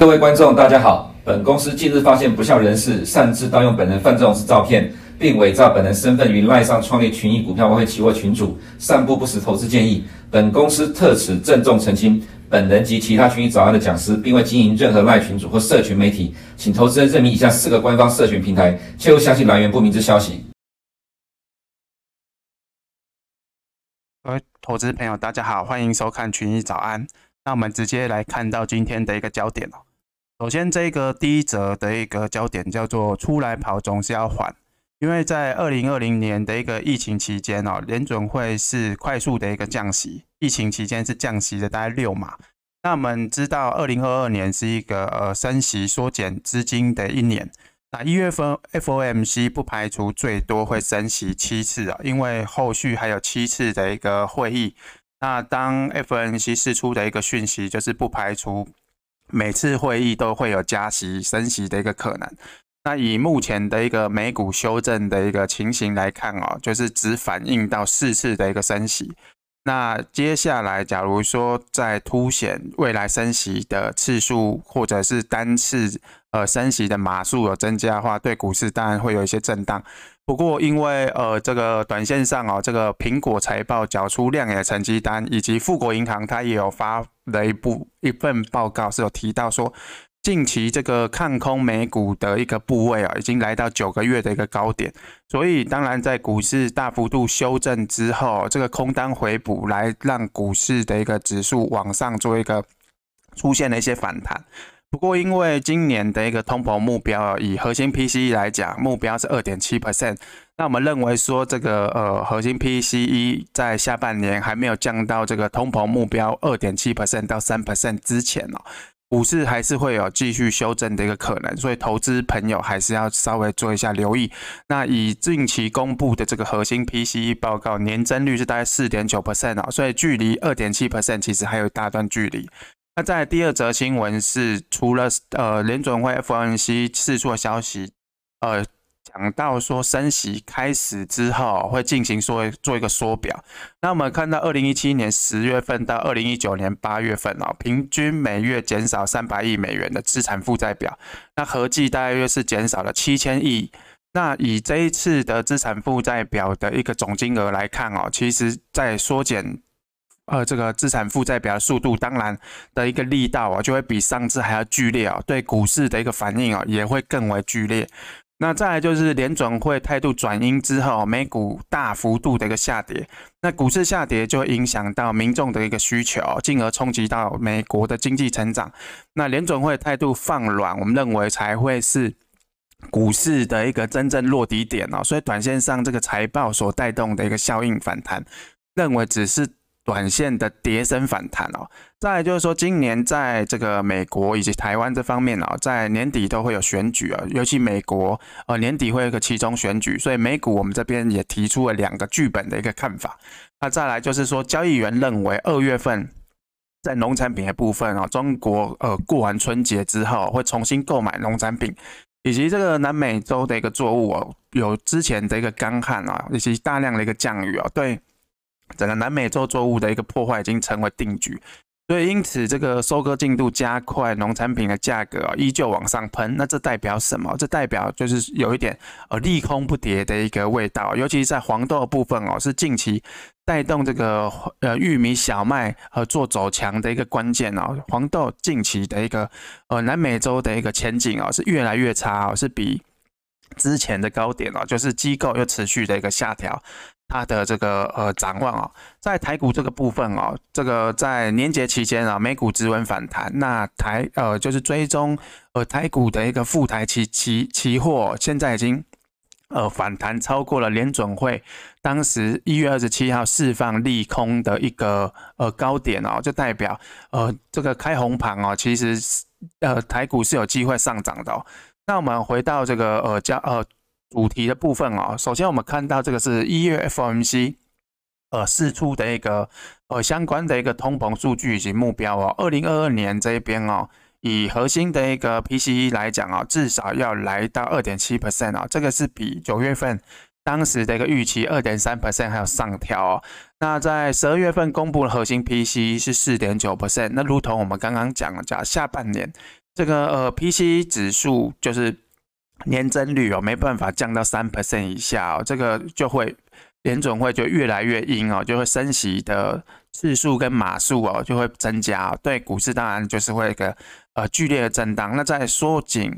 各位观众，大家好。本公司近日发现不肖人士擅自盗用本人范仲式照片，并伪造本人身份于赖上创立群益股票外汇期货群组，散布不实投资建议。本公司特此郑重澄清，本人及其他群益早安的讲师，并未经营任何赖群组或社群媒体，请投资人认明以下四个官方社群平台，切勿相信来源不明之消息。各位投资朋友，大家好，欢迎收看群益早安。那我们直接来看到今天的一个焦点哦。首先，这个第一则的一个焦点叫做“出来跑总是要还”，因为在二零二零年的一个疫情期间哦，联准会是快速的一个降息，疫情期间是降息的大概六码。那我们知道，二零二二年是一个呃升息缩减资金的一年。那一月份 FOMC 不排除最多会升息七次啊，因为后续还有七次的一个会议。那当 FOMC 释出的一个讯息，就是不排除。每次会议都会有加息、升息的一个可能。那以目前的一个美股修正的一个情形来看哦，就是只反映到四次的一个升息。那接下来，假如说在凸显未来升息的次数，或者是单次呃升息的码数有增加的话，对股市当然会有一些震荡。不过，因为呃，这个短线上哦，这个苹果财报缴出亮眼成绩单，以及富国银行它也有发了一部一份报告，是有提到说，近期这个看空美股的一个部位啊，已经来到九个月的一个高点。所以，当然在股市大幅度修正之后，这个空单回补来让股市的一个指数往上做一个出现了一些反弹。不过，因为今年的一个通膨目标啊，以核心 PCE 来讲，目标是二点七 percent。那我们认为说，这个呃核心 PCE 在下半年还没有降到这个通膨目标二点七 percent 到三 percent 之前哦，股市还是会有继续修正的一个可能。所以，投资朋友还是要稍微做一下留意。那以近期公布的这个核心 PCE 报告，年增率是大概四点九 percent 啊，所以距离二点七 percent 其实还有一大段距离。那在第二则新闻是，除了呃联准会 FOMC 释出的消息，呃讲到说升息开始之后会进行说做一个缩表。那我们看到二零一七年十月份到二零一九年八月份哦，平均每月减少三百亿美元的资产负债表，那合计大约是减少了七千亿。那以这一次的资产负债表的一个总金额来看哦，其实在缩减。呃，这个资产负债表的速度，当然的一个力道啊，就会比上次还要剧烈啊，对股市的一个反应啊，也会更为剧烈。那再来就是联准会态度转阴之后，美股大幅度的一个下跌，那股市下跌就会影响到民众的一个需求，进而冲击到美国的经济成长。那联准会态度放软，我们认为才会是股市的一个真正落底点哦。所以短线上这个财报所带动的一个效应反弹，认为只是。短线的跌升反弹哦，再来就是说，今年在这个美国以及台湾这方面哦，在年底都会有选举啊，尤其美国呃年底会有一个期中选举，所以美股我们这边也提出了两个剧本的一个看法。那再来就是说，交易员认为二月份在农产品的部分啊，中国呃过完春节之后会重新购买农产品，以及这个南美洲的一个作物哦，有之前的一个干旱啊，以及大量的一个降雨啊，对。整个南美洲作物的一个破坏已经成为定局，所以因此这个收割进度加快，农产品的价格啊依旧往上喷。那这代表什么？这代表就是有一点呃利空不跌的一个味道，尤其是在黄豆部分哦，是近期带动这个呃玉米、小麦和做走强的一个关键哦。黄豆近期的一个呃南美洲的一个前景哦是越来越差哦，是比之前的高点哦，就是机构又持续的一个下调。它的这个呃展望啊，在台股这个部分哦，这个在年节期间啊，美股止稳反弹，那台呃就是追踪呃台股的一个富台期期期货，现在已经呃反弹超过了联准会当时一月二十七号释放利空的一个呃高点哦，就代表呃这个开红盘哦，其实呃台股是有机会上涨的哦。那我们回到这个呃加呃。主题的部分哦，首先我们看到这个是一月 FOMC 呃释出的一个呃相关的一个通膨数据以及目标哦，二零二二年这一边哦，以核心的一个 PCE 来讲啊，至少要来到二点七 percent 啊，这个是比九月份当时的一个预期二点三 percent 还要上调哦。那在十二月份公布的核心 PCE 是四点九 percent，那如同我们刚刚讲的，讲下半年。这个呃 PCE 指数就是年增率哦，没办法降到三 percent 以下哦，这个就会联准会就越来越硬哦，就会升息的次数跟码数哦就会增加，对股市当然就是会一个呃剧烈的震荡。那在缩紧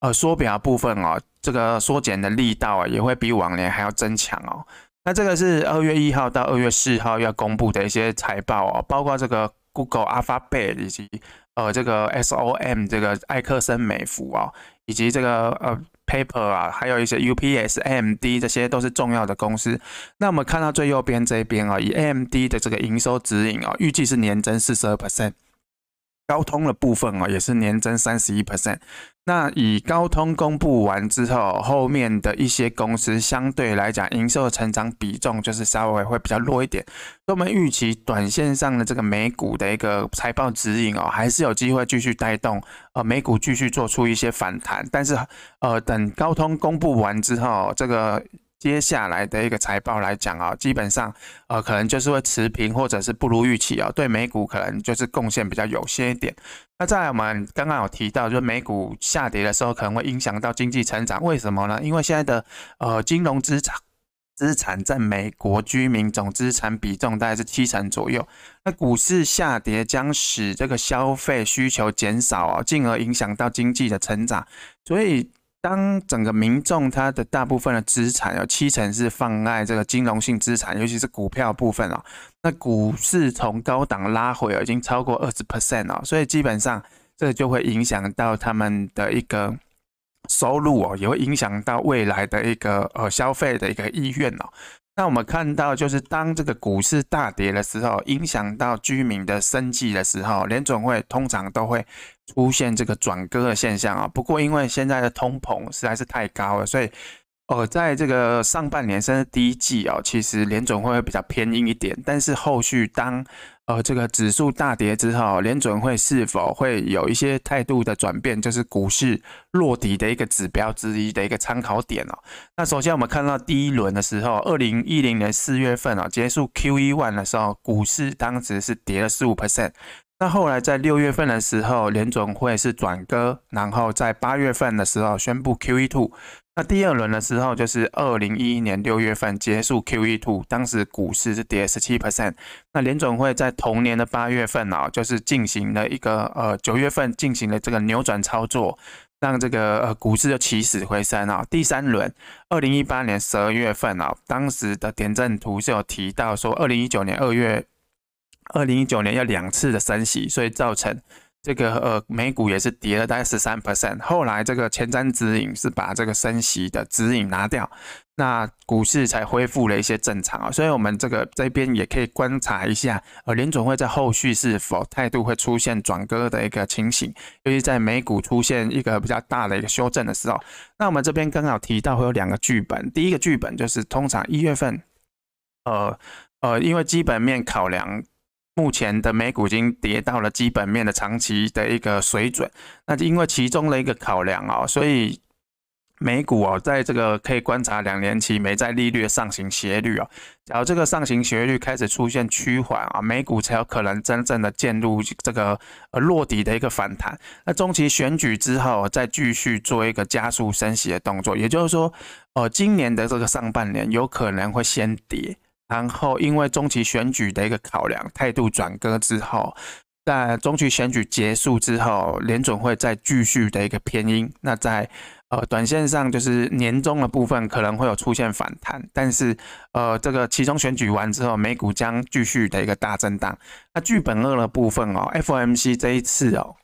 呃缩表部分哦，这个缩减的力道啊也会比往年还要增强哦。那这个是二月一号到二月四号要公布的一些财报哦，包括这个 Google、Alphabet 以及呃这个 SOM 这个艾克森美孚啊，以及这个呃 Paper 啊，还有一些 UPS、AMD 这些都是重要的公司。那我们看到最右边这边啊，以 AMD 的这个营收指引啊，预计是年增四十二 percent。高通的部分哦，也是年增三十一 percent。那以高通公布完之后，后面的一些公司相对来讲，营收的成长比重就是稍微会比较弱一点。所以我们预期短线上的这个美股的一个财报指引哦，还是有机会继续带动呃美股继续做出一些反弹。但是呃，等高通公布完之后，这个。接下来的一个财报来讲啊，基本上呃可能就是会持平或者是不如预期啊，对美股可能就是贡献比较有限一点。那在我们刚刚有提到，就美股下跌的时候可能会影响到经济成长，为什么呢？因为现在的呃金融资产资产占美国居民总资产比重大概是七成左右，那股市下跌将使这个消费需求减少啊，进而影响到经济的成长，所以。当整个民众他的大部分的资产有七成是放在这个金融性资产，尤其是股票部分哦，那股市从高档拉回已经超过二十 percent 哦，所以基本上这就会影响到他们的一个收入哦，也会影响到未来的一个呃消费的一个意愿哦。那我们看到，就是当这个股市大跌的时候，影响到居民的生计的时候，联总会通常都会出现这个转鸽的现象啊。不过，因为现在的通膨实在是太高了，所以，呃，在这个上半年甚至第一季啊，其实联准会会比较偏硬一点。但是后续当呃，这个指数大跌之后，联准会是否会有一些态度的转变，就是股市落底的一个指标之一的一个参考点哦。那首先我们看到第一轮的时候，二零一零年四月份啊，结束 QE one 的时候，股市当时是跌了十五 percent。那后来在六月份的时候，联总会是转鸽，然后在八月份的时候宣布 QE two。那第二轮的时候，就是二零一一年六月份结束 QE two，当时股市是跌十七 percent。那联总会在同年的八月份啊，就是进行了一个呃九月份进行了这个扭转操作，让这个呃股市就起死回生啊。第三轮，二零一八年十二月份啊，当时的点阵图是有提到说，二零一九年二月，二零一九年要两次的升息，所以造成。这个呃，美股也是跌了大概十三 percent，后来这个前瞻指引是把这个升息的指引拿掉，那股市才恢复了一些正常啊。所以，我们这个这边也可以观察一下，呃，联总会在后续是否态度会出现转鸽的一个情形，尤其在美股出现一个比较大的一个修正的时候。那我们这边刚好提到会有两个剧本，第一个剧本就是通常一月份，呃呃，因为基本面考量。目前的美股已经跌到了基本面的长期的一个水准，那因为其中的一个考量哦，所以美股哦，在这个可以观察两年期美债利率的上行斜率哦，假如这个上行斜率开始出现趋缓啊，美股才有可能真正的进入这个呃落底的一个反弹。那中期选举之后再继续做一个加速升息的动作，也就是说，呃，今年的这个上半年有可能会先跌。然后，因为中期选举的一个考量，态度转鸽之后，在中期选举结束之后，联准会再继续的一个偏鹰。那在呃短线上，就是年终的部分可能会有出现反弹，但是呃这个其中选举完之后，美股将继续的一个大震荡。那剧本二的部分哦，FOMC 这一次哦。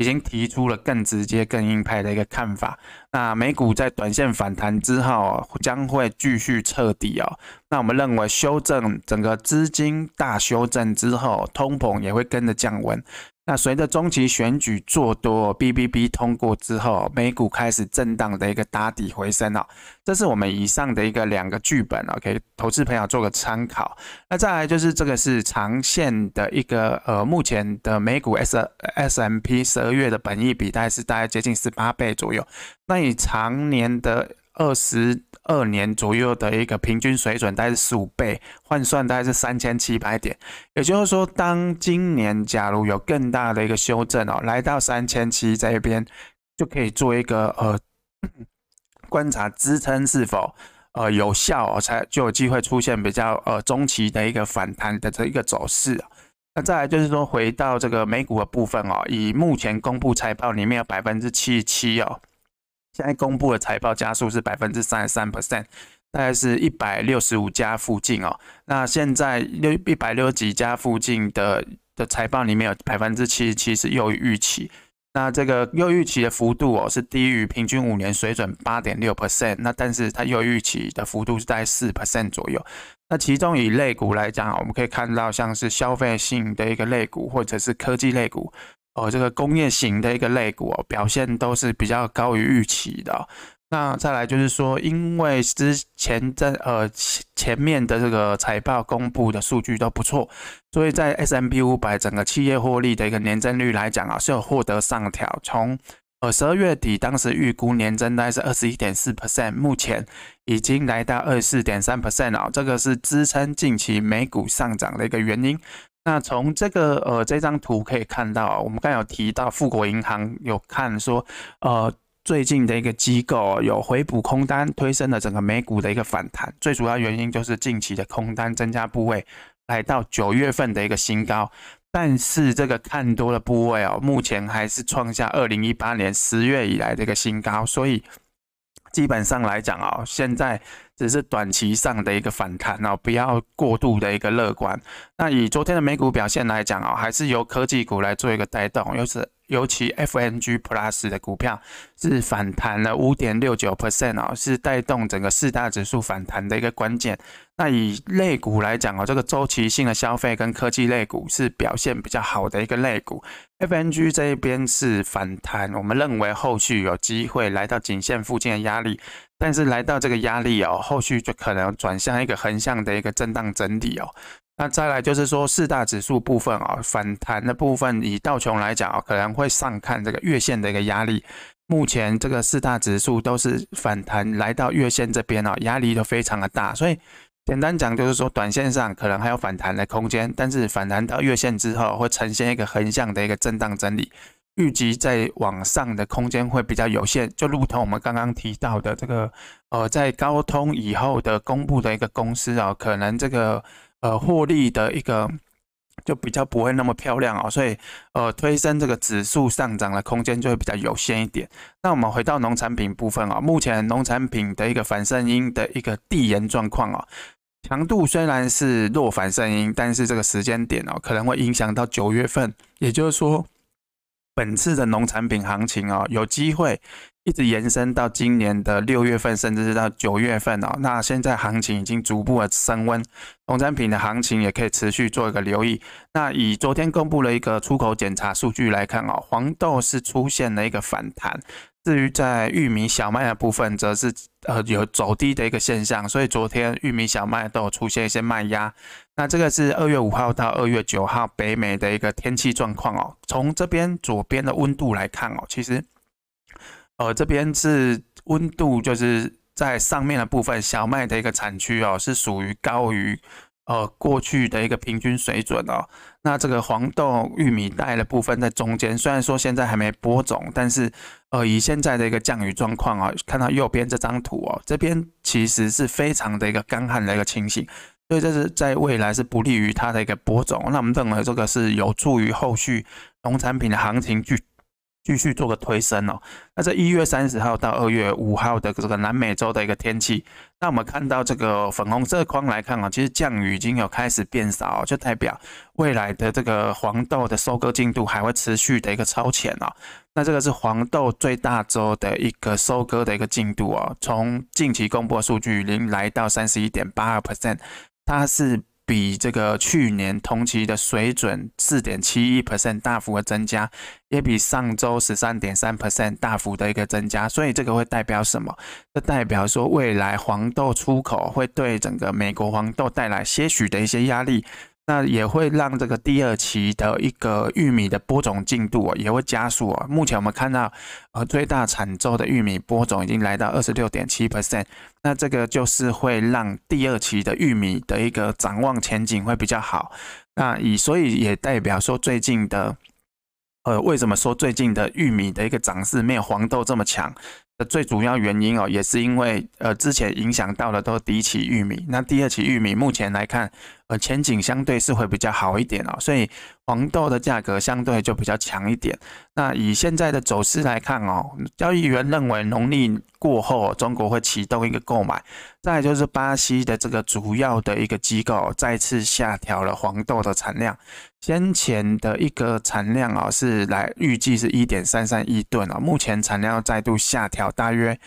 已经提出了更直接、更硬派的一个看法。那美股在短线反弹之后，将会继续彻底哦。那我们认为修正整个资金大修正之后，通膨也会跟着降温。那随着中期选举做多，BBB 通过之后，美股开始震荡的一个打底回升哦。这是我们以上的一个两个剧本哦，给投资朋友做个参考。那再来就是这个是长线的一个呃，目前的美股 S S M P 十二月的本益比大概是大概接近十八倍左右。那以长年的二十二年左右的一个平均水准，大概是十五倍，换算大概是三千七百点。也就是说，当今年假如有更大的一个修正哦，来到三千七这边，就可以做一个呃观察支撑是否呃有效哦，才就有机会出现比较呃中期的一个反弹的这一个走势。那再来就是说，回到这个美股的部分哦，以目前公布财报里面有百分之七十七哦，现在公布的财报加速是百分之三十三 percent，大概是一百六十五家附近哦。那现在六一百六十几家附近的的财报里面有百分之七十七是优于预期。那这个优预期的幅度哦，是低于平均五年水准八点六 percent，那但是它优预期的幅度是在四 percent 左右。那其中以类股来讲，我们可以看到像是消费性的一个类股，或者是科技类股，哦，这个工业型的一个类股哦，表现都是比较高于预期的。那再来就是说，因为之前在呃前面的这个财报公布的数据都不错，所以在 S&P 500整个企业获利的一个年增率来讲啊，是有获得上调。从呃十二月底当时预估年增大概是二十一点四 percent，目前已经来到二十四点三 percent 啊，这个是支撑近期美股上涨的一个原因。那从这个呃这张图可以看到，我们刚有提到富国银行有看说呃。最近的一个机构有回补空单，推升了整个美股的一个反弹。最主要原因就是近期的空单增加部位来到九月份的一个新高，但是这个看多的部位哦，目前还是创下二零一八年十月以来的一个新高，所以基本上来讲哦，现在只是短期上的一个反弹哦，不要过度的一个乐观。那以昨天的美股表现来讲哦，还是由科技股来做一个带动，又是。尤其 FNG Plus 的股票是反弹了五点六九 percent 哦，是带动整个四大指数反弹的一个关键。那以类股来讲哦，这个周期性的消费跟科技类股是表现比较好的一个类股。FNG 这一边是反弹，我们认为后续有机会来到颈线附近的压力，但是来到这个压力哦，后续就可能转向一个横向的一个震荡整理哦。那再来就是说四大指数部分啊，反弹的部分以道琼来讲啊，可能会上看这个月线的一个压力。目前这个四大指数都是反弹来到月线这边啊，压力都非常的大。所以简单讲就是说，短线上可能还有反弹的空间，但是反弹到月线之后会呈现一个横向的一个震荡整理，预计在往上的空间会比较有限。就如同我们刚刚提到的这个呃，在高通以后的公布的一个公司啊，可能这个。呃，获利的一个就比较不会那么漂亮哦，所以呃，推升这个指数上涨的空间就会比较有限一点。那我们回到农产品部分啊，目前农产品的一个反圣婴的一个递延状况啊，强度虽然是弱反圣婴，但是这个时间点哦，可能会影响到九月份，也就是说，本次的农产品行情哦，有机会。一直延伸到今年的六月份，甚至是到九月份哦。那现在行情已经逐步的升温，农产品的行情也可以持续做一个留意。那以昨天公布了一个出口检查数据来看哦，黄豆是出现了一个反弹。至于在玉米、小麦的部分，则是呃有走低的一个现象。所以昨天玉米、小麦都有出现一些卖压。那这个是二月五号到二月九号北美的一个天气状况哦。从这边左边的温度来看哦，其实。呃，这边是温度，就是在上面的部分，小麦的一个产区哦，是属于高于呃过去的一个平均水准哦。那这个黄豆、玉米带的部分在中间，虽然说现在还没播种，但是呃以现在的一个降雨状况啊，看到右边这张图哦，这边其实是非常的一个干旱的一个情形，所以这是在未来是不利于它的一个播种。那我们认为这个是有助于后续农产品的行情去。继续做个推升哦。那在一月三十号到二月五号的这个南美洲的一个天气，那我们看到这个粉红色框来看啊，其实降雨已经有开始变少，就代表未来的这个黄豆的收割进度还会持续的一个超前哦。那这个是黄豆最大周的一个收割的一个进度哦，从近期公布的数据零来到三十一点八二 percent，它是。比这个去年同期的水准四点七一 percent 大幅的增加，也比上周十三点三 percent 大幅的一个增加，所以这个会代表什么？这代表说未来黄豆出口会对整个美国黄豆带来些许的一些压力。那也会让这个第二期的一个玉米的播种进度啊也会加速啊。目前我们看到，呃，最大产周的玉米播种已经来到二十六点七 percent，那这个就是会让第二期的玉米的一个展望前景会比较好。那以所以也代表说最近的。呃，为什么说最近的玉米的一个涨势没有黄豆这么强？最主要原因哦，也是因为呃之前影响到的都第一期玉米，那第二期玉米目前来看，呃前景相对是会比较好一点哦，所以黄豆的价格相对就比较强一点。那以现在的走势来看哦，交易员认为农历过后中国会启动一个购买，再来就是巴西的这个主要的一个机构再次下调了黄豆的产量。先前的一个产量啊，是来预计是一点三三亿吨啊，目前产量再度下调，大约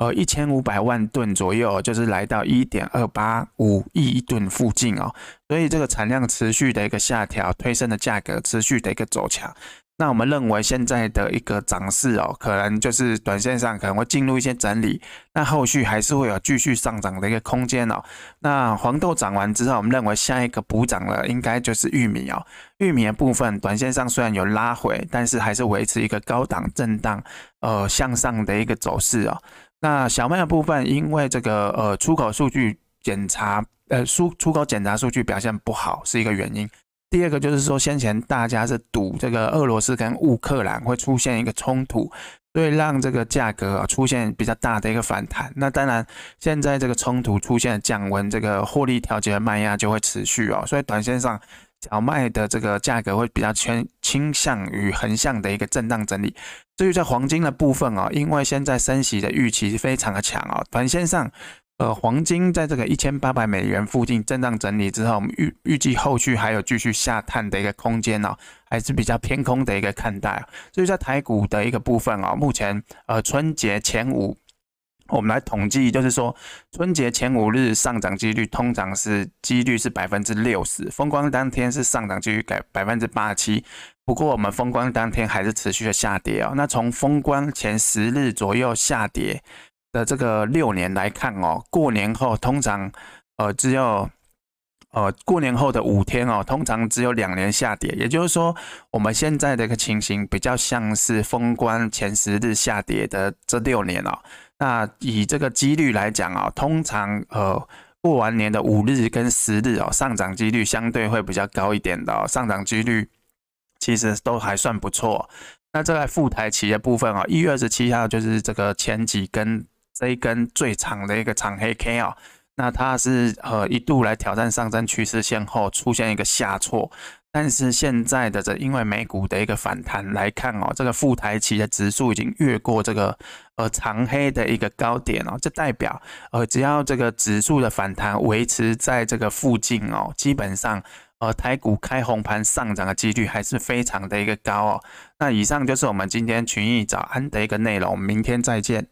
呃一千五百万吨左右，就是来到一点二八五亿吨附近哦，所以这个产量持续的一个下调，推升的价格持续的一个走强。那我们认为现在的一个涨势哦，可能就是短线上可能会进入一些整理，那后续还是会有继续上涨的一个空间哦。那黄豆涨完之后，我们认为下一个补涨了应该就是玉米哦。玉米的部分，短线上虽然有拉回，但是还是维持一个高档震荡，呃向上的一个走势哦。那小麦的部分，因为这个呃出口数据检查，呃出出口检查数据表现不好，是一个原因。第二个就是说，先前大家是赌这个俄罗斯跟乌克兰会出现一个冲突，所以让这个价格啊出现比较大的一个反弹。那当然，现在这个冲突出现降温，这个获利调节的卖压就会持续哦。所以短线上小麦的这个价格会比较偏倾向于横向的一个震荡整理。至于在黄金的部分哦，因为现在升息的预期是非常的强哦，短线上。呃，黄金在这个一千八百美元附近震荡整理之后，我们预预计后续还有继续下探的一个空间哦，还是比较偏空的一个看待。所以在台股的一个部分哦，目前呃春节前五，我们来统计，就是说春节前五日上涨几率通常是几率是百分之六十，封关当天是上涨几率改百分之八十七。不过我们封关当天还是持续的下跌哦，那从封关前十日左右下跌。的这个六年来看哦，过年后通常呃只有呃过年后的五天哦，通常只有两年下跌，也就是说我们现在的一个情形比较像是封关前十日下跌的这六年哦。那以这个几率来讲啊，通常呃过完年的五日跟十日哦，上涨几率相对会比较高一点的，上涨几率其实都还算不错。那这个富台企的部分啊，一月二十七号就是这个前几根。这一根最长的一个长黑 K 啊，那它是呃一度来挑战上升趋势线后出现一个下挫，但是现在的这因为美股的一个反弹来看哦，这个富台期的指数已经越过这个呃长黑的一个高点哦，这代表呃只要这个指数的反弹维持在这个附近哦，基本上呃台股开红盘上涨的几率还是非常的一个高哦。那以上就是我们今天群益早安的一个内容，明天再见。